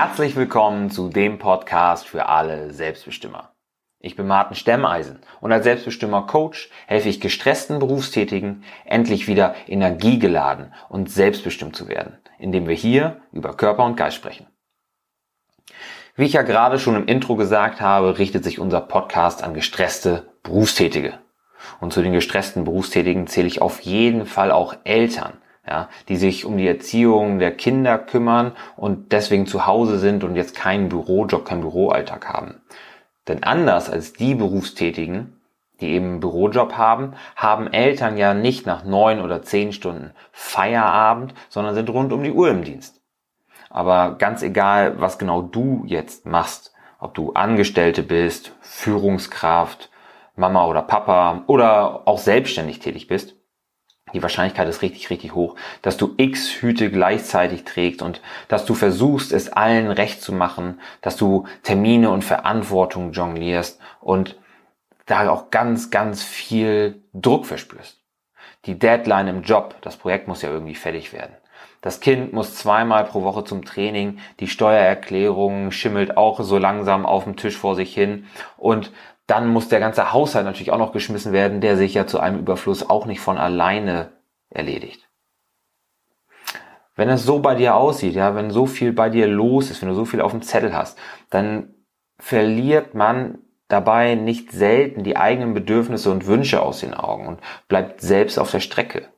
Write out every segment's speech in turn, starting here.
Herzlich willkommen zu dem Podcast für alle Selbstbestimmer. Ich bin Martin Stemmeisen und als Selbstbestimmer Coach helfe ich gestressten Berufstätigen, endlich wieder energiegeladen und selbstbestimmt zu werden, indem wir hier über Körper und Geist sprechen. Wie ich ja gerade schon im Intro gesagt habe, richtet sich unser Podcast an gestresste Berufstätige. Und zu den gestressten Berufstätigen zähle ich auf jeden Fall auch Eltern, ja, die sich um die Erziehung der Kinder kümmern und deswegen zu Hause sind und jetzt keinen Bürojob, keinen Büroalltag haben. Denn anders als die Berufstätigen, die eben einen Bürojob haben, haben Eltern ja nicht nach neun oder zehn Stunden Feierabend, sondern sind rund um die Uhr im Dienst. Aber ganz egal, was genau du jetzt machst, ob du Angestellte bist, Führungskraft, Mama oder Papa oder auch selbstständig tätig bist, die Wahrscheinlichkeit ist richtig, richtig hoch, dass du x Hüte gleichzeitig trägst und dass du versuchst, es allen recht zu machen, dass du Termine und Verantwortung jonglierst und da auch ganz, ganz viel Druck verspürst. Die Deadline im Job, das Projekt muss ja irgendwie fertig werden. Das Kind muss zweimal pro Woche zum Training, die Steuererklärung schimmelt auch so langsam auf dem Tisch vor sich hin und dann muss der ganze Haushalt natürlich auch noch geschmissen werden, der sich ja zu einem Überfluss auch nicht von alleine erledigt. Wenn es so bei dir aussieht, ja, wenn so viel bei dir los ist, wenn du so viel auf dem Zettel hast, dann verliert man dabei nicht selten die eigenen Bedürfnisse und Wünsche aus den Augen und bleibt selbst auf der Strecke.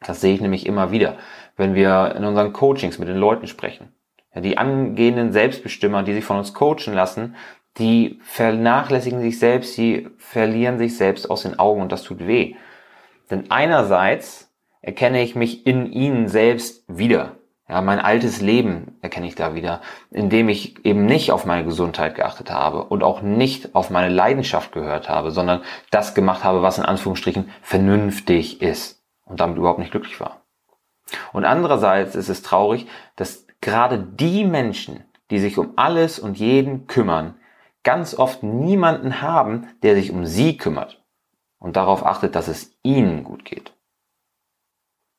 Das sehe ich nämlich immer wieder, wenn wir in unseren Coachings mit den Leuten sprechen. Ja, die angehenden Selbstbestimmer, die sich von uns coachen lassen, die vernachlässigen sich selbst, sie verlieren sich selbst aus den Augen und das tut weh. Denn einerseits erkenne ich mich in ihnen selbst wieder. Ja, mein altes Leben erkenne ich da wieder, indem ich eben nicht auf meine Gesundheit geachtet habe und auch nicht auf meine Leidenschaft gehört habe, sondern das gemacht habe, was in Anführungsstrichen vernünftig ist und damit überhaupt nicht glücklich war. Und andererseits ist es traurig, dass gerade die Menschen, die sich um alles und jeden kümmern, ganz oft niemanden haben, der sich um sie kümmert und darauf achtet, dass es ihnen gut geht.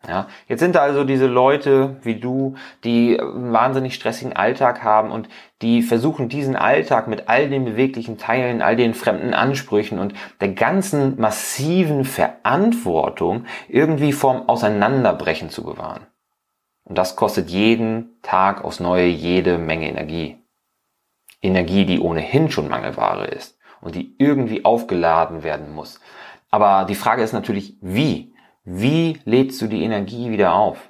Ja, jetzt sind da also diese Leute wie du, die einen wahnsinnig stressigen Alltag haben und die versuchen diesen Alltag mit all den beweglichen Teilen, all den fremden Ansprüchen und der ganzen massiven Verantwortung irgendwie vorm Auseinanderbrechen zu bewahren. Und das kostet jeden Tag aufs Neue jede Menge Energie. Energie, die ohnehin schon Mangelware ist und die irgendwie aufgeladen werden muss. Aber die Frage ist natürlich, wie? Wie lädst du die Energie wieder auf?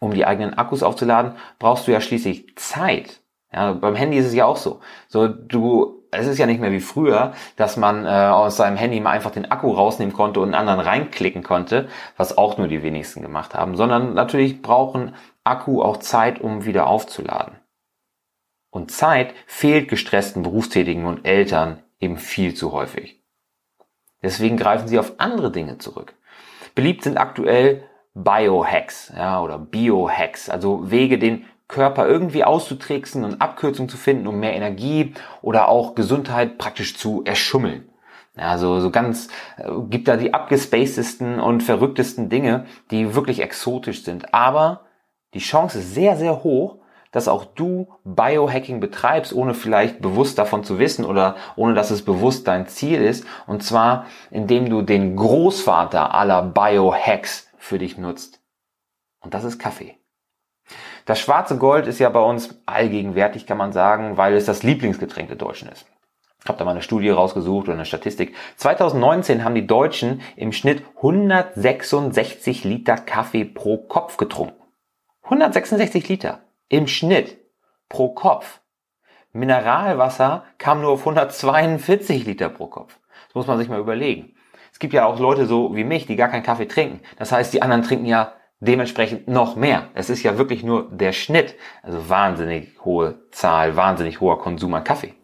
Um die eigenen Akkus aufzuladen, brauchst du ja schließlich Zeit. Ja, beim Handy ist es ja auch so. So, du, es ist ja nicht mehr wie früher, dass man äh, aus seinem Handy mal einfach den Akku rausnehmen konnte und einen anderen reinklicken konnte, was auch nur die wenigsten gemacht haben, sondern natürlich brauchen Akku auch Zeit, um wieder aufzuladen. Und Zeit fehlt gestressten Berufstätigen und Eltern eben viel zu häufig. Deswegen greifen sie auf andere Dinge zurück. Beliebt sind aktuell Biohacks ja, oder Biohacks, also Wege, den Körper irgendwie auszutricksen und Abkürzungen zu finden, um mehr Energie oder auch Gesundheit praktisch zu erschummeln. Ja, so, so ganz, äh, gibt da die abgespacedesten und verrücktesten Dinge, die wirklich exotisch sind. Aber die Chance ist sehr, sehr hoch, dass auch du Biohacking betreibst, ohne vielleicht bewusst davon zu wissen oder ohne dass es bewusst dein Ziel ist. Und zwar, indem du den Großvater aller Biohacks für dich nutzt. Und das ist Kaffee. Das schwarze Gold ist ja bei uns allgegenwärtig, kann man sagen, weil es das Lieblingsgetränk der Deutschen ist. Ich habe da mal eine Studie rausgesucht oder eine Statistik. 2019 haben die Deutschen im Schnitt 166 Liter Kaffee pro Kopf getrunken. 166 Liter. Im Schnitt pro Kopf. Mineralwasser kam nur auf 142 Liter pro Kopf. Das muss man sich mal überlegen. Es gibt ja auch Leute so wie mich, die gar keinen Kaffee trinken. Das heißt, die anderen trinken ja dementsprechend noch mehr. Es ist ja wirklich nur der Schnitt. Also wahnsinnig hohe Zahl, wahnsinnig hoher Konsum an Kaffee.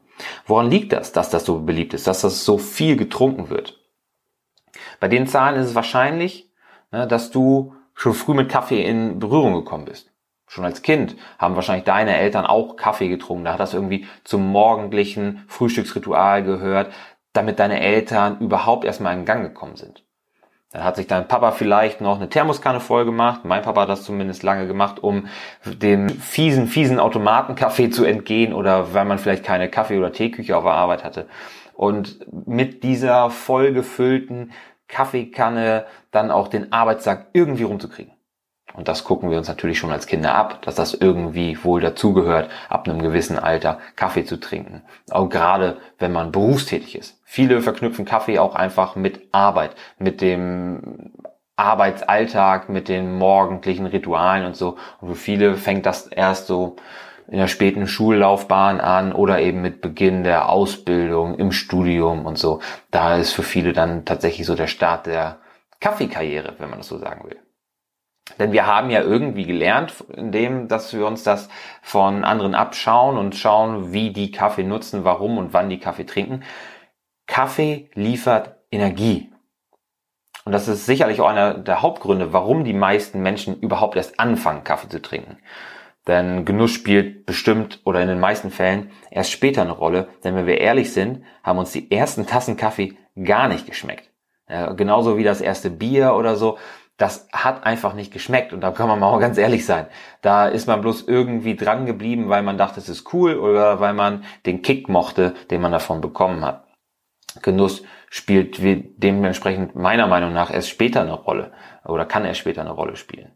Woran liegt das, dass das so beliebt ist, dass das so viel getrunken wird? Bei den Zahlen ist es wahrscheinlich, ne, dass du schon früh mit Kaffee in Berührung gekommen bist schon als Kind haben wahrscheinlich deine Eltern auch Kaffee getrunken. Da hat das irgendwie zum morgendlichen Frühstücksritual gehört, damit deine Eltern überhaupt erstmal in Gang gekommen sind. Dann hat sich dein Papa vielleicht noch eine Thermoskanne voll gemacht. Mein Papa hat das zumindest lange gemacht, um dem fiesen, fiesen Automatenkaffee zu entgehen oder weil man vielleicht keine Kaffee- oder Teeküche auf der Arbeit hatte. Und mit dieser vollgefüllten Kaffeekanne dann auch den Arbeitstag irgendwie rumzukriegen. Und das gucken wir uns natürlich schon als Kinder ab, dass das irgendwie wohl dazugehört, ab einem gewissen Alter Kaffee zu trinken. Auch gerade, wenn man berufstätig ist. Viele verknüpfen Kaffee auch einfach mit Arbeit, mit dem Arbeitsalltag, mit den morgendlichen Ritualen und so. Und für viele fängt das erst so in der späten Schullaufbahn an oder eben mit Beginn der Ausbildung im Studium und so. Da ist für viele dann tatsächlich so der Start der Kaffeekarriere, wenn man das so sagen will. Denn wir haben ja irgendwie gelernt, indem, dass wir uns das von anderen abschauen und schauen, wie die Kaffee nutzen, warum und wann die Kaffee trinken. Kaffee liefert Energie. Und das ist sicherlich auch einer der Hauptgründe, warum die meisten Menschen überhaupt erst anfangen, Kaffee zu trinken. Denn Genuss spielt bestimmt oder in den meisten Fällen erst später eine Rolle. Denn wenn wir ehrlich sind, haben uns die ersten Tassen Kaffee gar nicht geschmeckt. Ja, genauso wie das erste Bier oder so das hat einfach nicht geschmeckt. Und da kann man mal auch ganz ehrlich sein. Da ist man bloß irgendwie dran geblieben, weil man dachte, es ist cool oder weil man den Kick mochte, den man davon bekommen hat. Genuss spielt dementsprechend meiner Meinung nach erst später eine Rolle oder kann erst später eine Rolle spielen.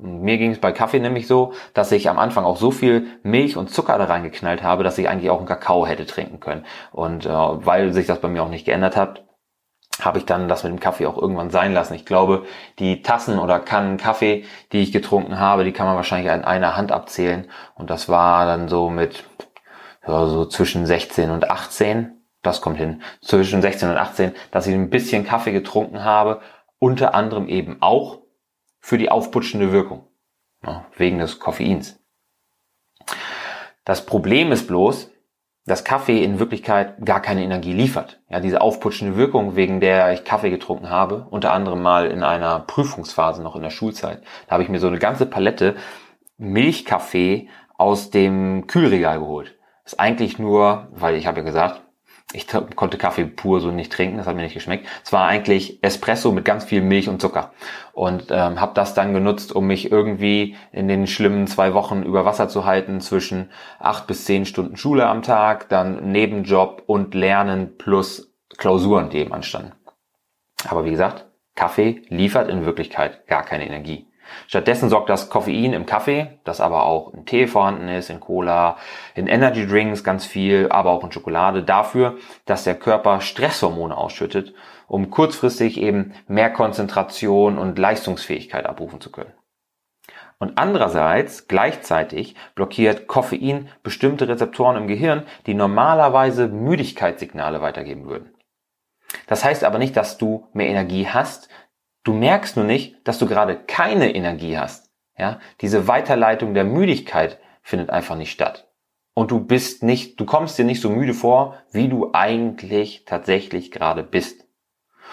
Mir ging es bei Kaffee nämlich so, dass ich am Anfang auch so viel Milch und Zucker da reingeknallt habe, dass ich eigentlich auch einen Kakao hätte trinken können. Und äh, weil sich das bei mir auch nicht geändert hat, habe ich dann das mit dem Kaffee auch irgendwann sein lassen. Ich glaube, die Tassen oder Kannen Kaffee, die ich getrunken habe, die kann man wahrscheinlich in einer Hand abzählen. Und das war dann so mit ja, so zwischen 16 und 18. Das kommt hin. Zwischen 16 und 18, dass ich ein bisschen Kaffee getrunken habe. Unter anderem eben auch für die aufputschende Wirkung. Ja, wegen des Koffeins. Das Problem ist bloß, dass Kaffee in Wirklichkeit gar keine Energie liefert. Ja, diese aufputschende Wirkung, wegen der ich Kaffee getrunken habe, unter anderem mal in einer Prüfungsphase noch in der Schulzeit, da habe ich mir so eine ganze Palette Milchkaffee aus dem Kühlregal geholt. Ist eigentlich nur, weil ich habe ja gesagt, ich konnte Kaffee pur so nicht trinken, das hat mir nicht geschmeckt. Es war eigentlich Espresso mit ganz viel Milch und Zucker. Und ähm, habe das dann genutzt, um mich irgendwie in den schlimmen zwei Wochen über Wasser zu halten, zwischen acht bis zehn Stunden Schule am Tag, dann Nebenjob und Lernen plus Klausuren, die eben anstanden. Aber wie gesagt, Kaffee liefert in Wirklichkeit gar keine Energie. Stattdessen sorgt das Koffein im Kaffee, das aber auch in Tee vorhanden ist, in Cola, in Energy Drinks ganz viel, aber auch in Schokolade, dafür, dass der Körper Stresshormone ausschüttet, um kurzfristig eben mehr Konzentration und Leistungsfähigkeit abrufen zu können. Und andererseits, gleichzeitig blockiert Koffein bestimmte Rezeptoren im Gehirn, die normalerweise Müdigkeitssignale weitergeben würden. Das heißt aber nicht, dass du mehr Energie hast, Du merkst nur nicht, dass du gerade keine Energie hast. Ja, diese Weiterleitung der Müdigkeit findet einfach nicht statt. Und du bist nicht, du kommst dir nicht so müde vor, wie du eigentlich tatsächlich gerade bist.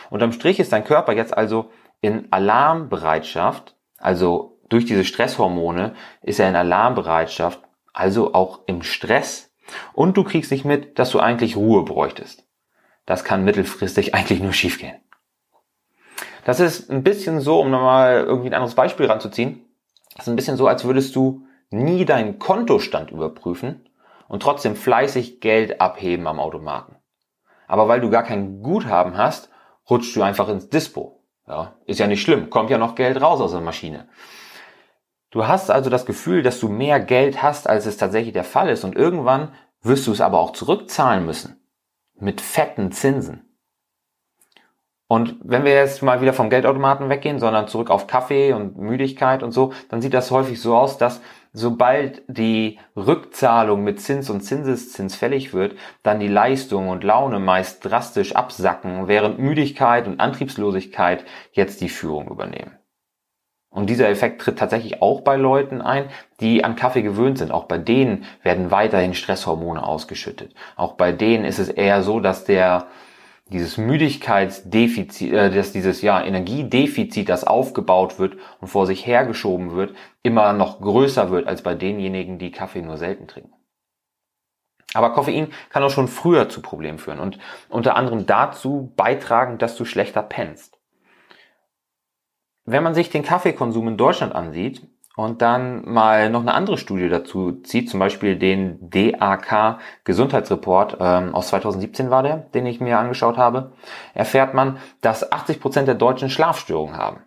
Unterm Strich ist dein Körper jetzt also in Alarmbereitschaft, also durch diese Stresshormone ist er in Alarmbereitschaft, also auch im Stress. Und du kriegst nicht mit, dass du eigentlich Ruhe bräuchtest. Das kann mittelfristig eigentlich nur schiefgehen. Das ist ein bisschen so, um nochmal irgendwie ein anderes Beispiel ranzuziehen. Das ist ein bisschen so, als würdest du nie deinen Kontostand überprüfen und trotzdem fleißig Geld abheben am Automaten. Aber weil du gar kein Guthaben hast, rutschst du einfach ins Dispo. Ja, ist ja nicht schlimm, kommt ja noch Geld raus aus der Maschine. Du hast also das Gefühl, dass du mehr Geld hast, als es tatsächlich der Fall ist und irgendwann wirst du es aber auch zurückzahlen müssen. Mit fetten Zinsen. Und wenn wir jetzt mal wieder vom Geldautomaten weggehen, sondern zurück auf Kaffee und Müdigkeit und so, dann sieht das häufig so aus, dass sobald die Rückzahlung mit Zins und Zinseszins fällig wird, dann die Leistung und Laune meist drastisch absacken, während Müdigkeit und Antriebslosigkeit jetzt die Führung übernehmen. Und dieser Effekt tritt tatsächlich auch bei Leuten ein, die an Kaffee gewöhnt sind. Auch bei denen werden weiterhin Stresshormone ausgeschüttet. Auch bei denen ist es eher so, dass der dieses Müdigkeitsdefizit, äh, dass dieses ja Energiedefizit, das aufgebaut wird und vor sich hergeschoben wird, immer noch größer wird als bei denjenigen, die Kaffee nur selten trinken. Aber Koffein kann auch schon früher zu Problemen führen und unter anderem dazu beitragen, dass du schlechter pennst. wenn man sich den Kaffeekonsum in Deutschland ansieht und dann mal noch eine andere Studie dazu zieht, zum Beispiel den DAK Gesundheitsreport ähm, aus 2017 war der, den ich mir angeschaut habe, erfährt man, dass 80 Prozent der Deutschen Schlafstörungen haben.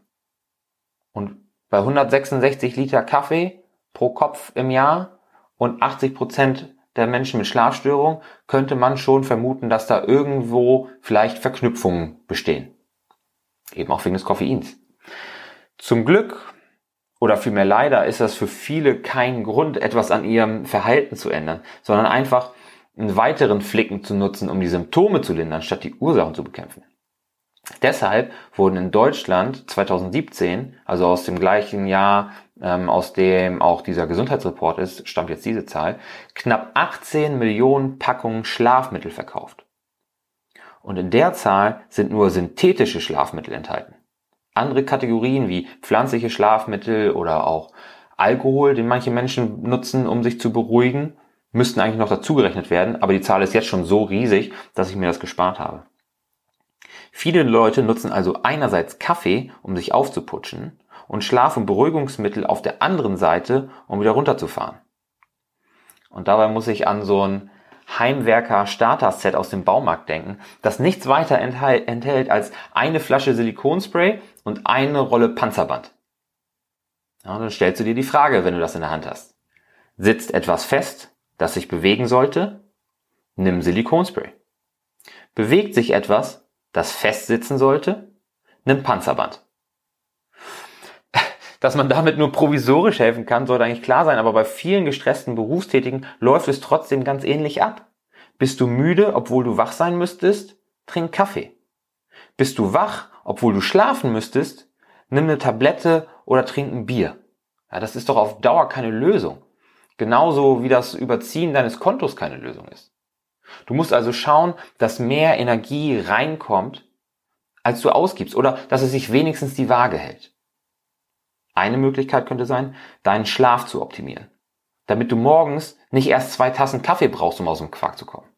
Und bei 166 Liter Kaffee pro Kopf im Jahr und 80 Prozent der Menschen mit Schlafstörungen könnte man schon vermuten, dass da irgendwo vielleicht Verknüpfungen bestehen. Eben auch wegen des Koffeins. Zum Glück oder vielmehr leider ist das für viele kein Grund, etwas an ihrem Verhalten zu ändern, sondern einfach einen weiteren Flicken zu nutzen, um die Symptome zu lindern, statt die Ursachen zu bekämpfen. Deshalb wurden in Deutschland 2017, also aus dem gleichen Jahr, ähm, aus dem auch dieser Gesundheitsreport ist, stammt jetzt diese Zahl, knapp 18 Millionen Packungen Schlafmittel verkauft. Und in der Zahl sind nur synthetische Schlafmittel enthalten. Andere Kategorien wie pflanzliche Schlafmittel oder auch Alkohol, den manche Menschen nutzen, um sich zu beruhigen, müssten eigentlich noch dazugerechnet werden, aber die Zahl ist jetzt schon so riesig, dass ich mir das gespart habe. Viele Leute nutzen also einerseits Kaffee, um sich aufzuputschen, und Schlaf- und Beruhigungsmittel auf der anderen Seite, um wieder runterzufahren. Und dabei muss ich an so ein Heimwerker Starter-Set aus dem Baumarkt denken, das nichts weiter enthält als eine Flasche Silikonspray und eine Rolle Panzerband. Ja, dann stellst du dir die Frage, wenn du das in der Hand hast. Sitzt etwas fest, das sich bewegen sollte? Nimm Silikonspray. Bewegt sich etwas, das festsitzen sollte? Nimm Panzerband. Dass man damit nur provisorisch helfen kann, sollte eigentlich klar sein, aber bei vielen gestressten Berufstätigen läuft es trotzdem ganz ähnlich ab. Bist du müde, obwohl du wach sein müsstest? Trink Kaffee. Bist du wach, obwohl du schlafen müsstest? Nimm eine Tablette oder trink ein Bier. Ja, das ist doch auf Dauer keine Lösung. Genauso wie das Überziehen deines Kontos keine Lösung ist. Du musst also schauen, dass mehr Energie reinkommt, als du ausgibst oder dass es sich wenigstens die Waage hält. Eine Möglichkeit könnte sein, deinen Schlaf zu optimieren, damit du morgens nicht erst zwei Tassen Kaffee brauchst, um aus dem Quark zu kommen.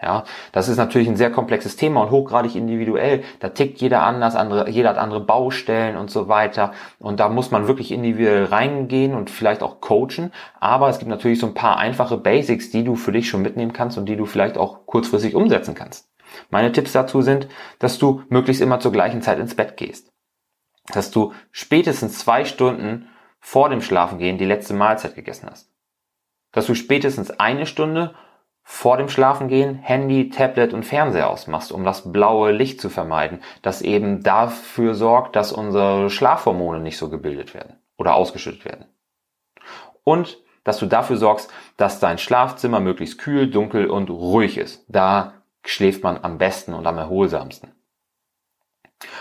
Ja, das ist natürlich ein sehr komplexes Thema und hochgradig individuell. Da tickt jeder anders, andere, jeder hat andere Baustellen und so weiter. Und da muss man wirklich individuell reingehen und vielleicht auch coachen. Aber es gibt natürlich so ein paar einfache Basics, die du für dich schon mitnehmen kannst und die du vielleicht auch kurzfristig umsetzen kannst. Meine Tipps dazu sind, dass du möglichst immer zur gleichen Zeit ins Bett gehst dass du spätestens zwei Stunden vor dem Schlafengehen die letzte Mahlzeit gegessen hast. Dass du spätestens eine Stunde vor dem Schlafengehen Handy, Tablet und Fernseher ausmachst, um das blaue Licht zu vermeiden, das eben dafür sorgt, dass unsere Schlafhormone nicht so gebildet werden oder ausgeschüttet werden. Und dass du dafür sorgst, dass dein Schlafzimmer möglichst kühl, dunkel und ruhig ist. Da schläft man am besten und am erholsamsten.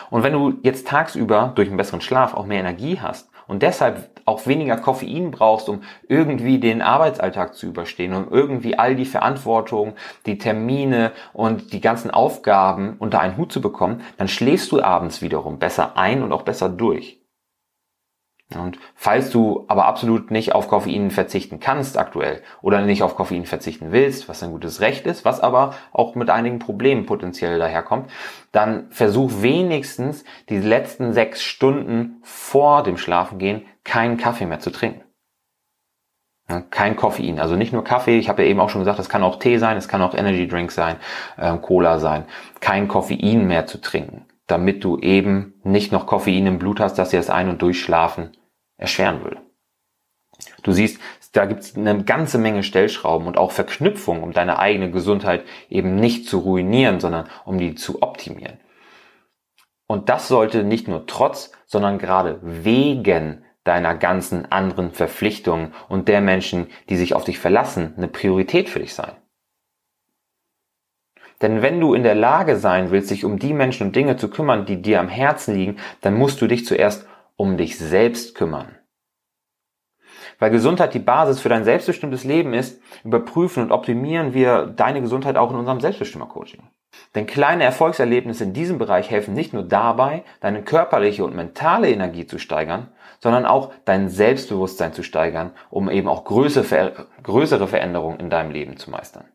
Und wenn du jetzt tagsüber durch einen besseren Schlaf auch mehr Energie hast und deshalb auch weniger Koffein brauchst, um irgendwie den Arbeitsalltag zu überstehen, um irgendwie all die Verantwortung, die Termine und die ganzen Aufgaben unter einen Hut zu bekommen, dann schläfst du abends wiederum besser ein und auch besser durch. Und falls du aber absolut nicht auf Koffein verzichten kannst aktuell oder nicht auf Koffein verzichten willst, was ein gutes Recht ist, was aber auch mit einigen Problemen potenziell daherkommt, dann versuch wenigstens die letzten sechs Stunden vor dem Schlafengehen keinen Kaffee mehr zu trinken. Kein Koffein, also nicht nur Kaffee, ich habe ja eben auch schon gesagt, es kann auch Tee sein, es kann auch Energy Drink sein, äh, Cola sein. Kein Koffein mehr zu trinken, damit du eben nicht noch Koffein im Blut hast, dass dir das Ein- und Durchschlafen erschweren würde. Du siehst, da gibt es eine ganze Menge Stellschrauben und auch Verknüpfungen, um deine eigene Gesundheit eben nicht zu ruinieren, sondern um die zu optimieren. Und das sollte nicht nur trotz, sondern gerade wegen deiner ganzen anderen Verpflichtungen und der Menschen, die sich auf dich verlassen, eine Priorität für dich sein. Denn wenn du in der Lage sein willst, dich um die Menschen und Dinge zu kümmern, die dir am Herzen liegen, dann musst du dich zuerst um dich selbst kümmern. Weil Gesundheit die Basis für dein selbstbestimmtes Leben ist, überprüfen und optimieren wir deine Gesundheit auch in unserem Selbstbestimmer-Coaching. Denn kleine Erfolgserlebnisse in diesem Bereich helfen nicht nur dabei, deine körperliche und mentale Energie zu steigern, sondern auch dein Selbstbewusstsein zu steigern, um eben auch größere Veränderungen in deinem Leben zu meistern.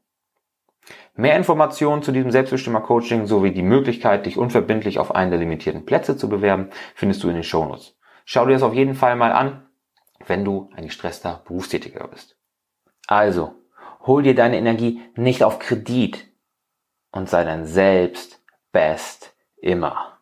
Mehr Informationen zu diesem Selbstbestimmer-Coaching sowie die Möglichkeit, dich unverbindlich auf einen der limitierten Plätze zu bewerben, findest du in den Shownotes. Schau dir das auf jeden Fall mal an, wenn du ein gestresster Berufstätiger bist. Also, hol dir deine Energie nicht auf Kredit und sei dein Selbst best immer.